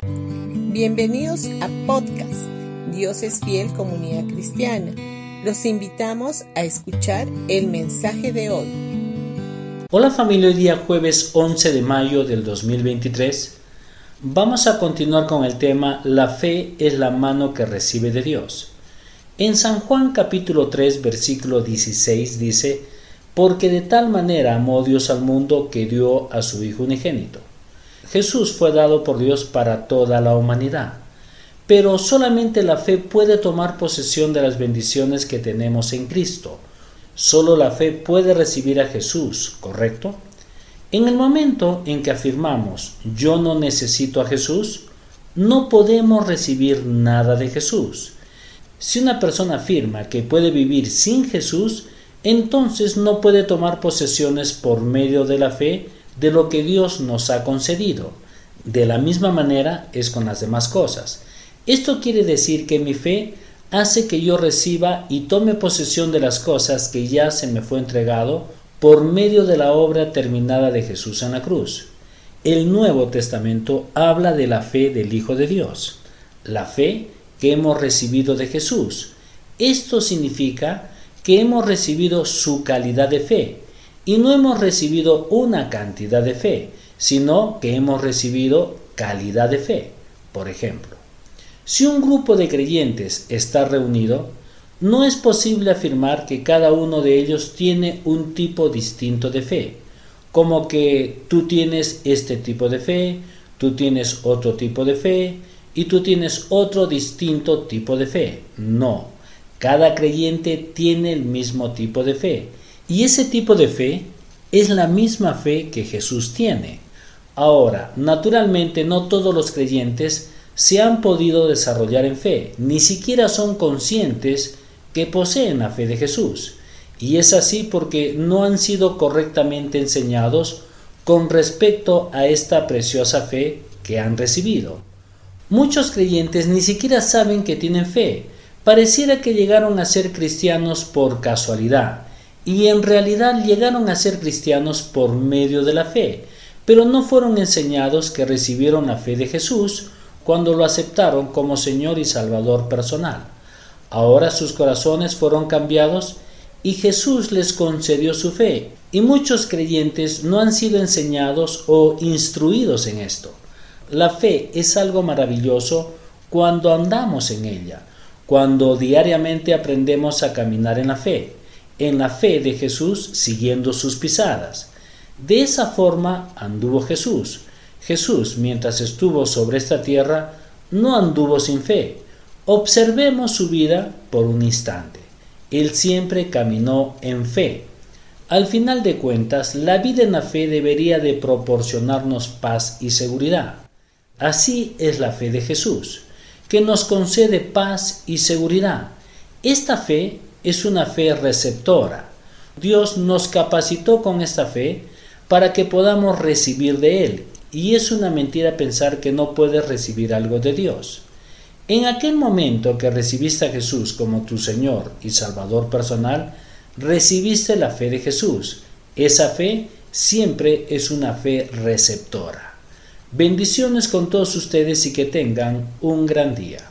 Bienvenidos a podcast Dios es fiel comunidad cristiana. Los invitamos a escuchar el mensaje de hoy. Hola familia, hoy día jueves 11 de mayo del 2023 vamos a continuar con el tema La fe es la mano que recibe de Dios. En San Juan capítulo 3 versículo 16 dice, porque de tal manera amó Dios al mundo que dio a su Hijo unigénito. Jesús fue dado por Dios para toda la humanidad, pero solamente la fe puede tomar posesión de las bendiciones que tenemos en Cristo. Solo la fe puede recibir a Jesús, ¿correcto? En el momento en que afirmamos yo no necesito a Jesús, no podemos recibir nada de Jesús. Si una persona afirma que puede vivir sin Jesús, entonces no puede tomar posesiones por medio de la fe de lo que Dios nos ha concedido. De la misma manera es con las demás cosas. Esto quiere decir que mi fe hace que yo reciba y tome posesión de las cosas que ya se me fue entregado por medio de la obra terminada de Jesús en la cruz. El Nuevo Testamento habla de la fe del Hijo de Dios, la fe que hemos recibido de Jesús. Esto significa que hemos recibido su calidad de fe y no hemos recibido una cantidad de fe, sino que hemos recibido calidad de fe. Por ejemplo, si un grupo de creyentes está reunido, no es posible afirmar que cada uno de ellos tiene un tipo distinto de fe, como que tú tienes este tipo de fe, tú tienes otro tipo de fe y tú tienes otro distinto tipo de fe. No, cada creyente tiene el mismo tipo de fe y ese tipo de fe es la misma fe que Jesús tiene. Ahora, naturalmente no todos los creyentes se han podido desarrollar en fe, ni siquiera son conscientes que poseen la fe de Jesús. Y es así porque no han sido correctamente enseñados con respecto a esta preciosa fe que han recibido. Muchos creyentes ni siquiera saben que tienen fe, Pareciera que llegaron a ser cristianos por casualidad, y en realidad llegaron a ser cristianos por medio de la fe, pero no fueron enseñados que recibieron la fe de Jesús cuando lo aceptaron como Señor y Salvador personal. Ahora sus corazones fueron cambiados y Jesús les concedió su fe, y muchos creyentes no han sido enseñados o instruidos en esto. La fe es algo maravilloso cuando andamos en ella cuando diariamente aprendemos a caminar en la fe, en la fe de Jesús siguiendo sus pisadas. De esa forma anduvo Jesús. Jesús, mientras estuvo sobre esta tierra, no anduvo sin fe. Observemos su vida por un instante. Él siempre caminó en fe. Al final de cuentas, la vida en la fe debería de proporcionarnos paz y seguridad. Así es la fe de Jesús que nos concede paz y seguridad. Esta fe es una fe receptora. Dios nos capacitó con esta fe para que podamos recibir de Él, y es una mentira pensar que no puedes recibir algo de Dios. En aquel momento que recibiste a Jesús como tu Señor y Salvador personal, recibiste la fe de Jesús. Esa fe siempre es una fe receptora. Bendiciones con todos ustedes y que tengan un gran día.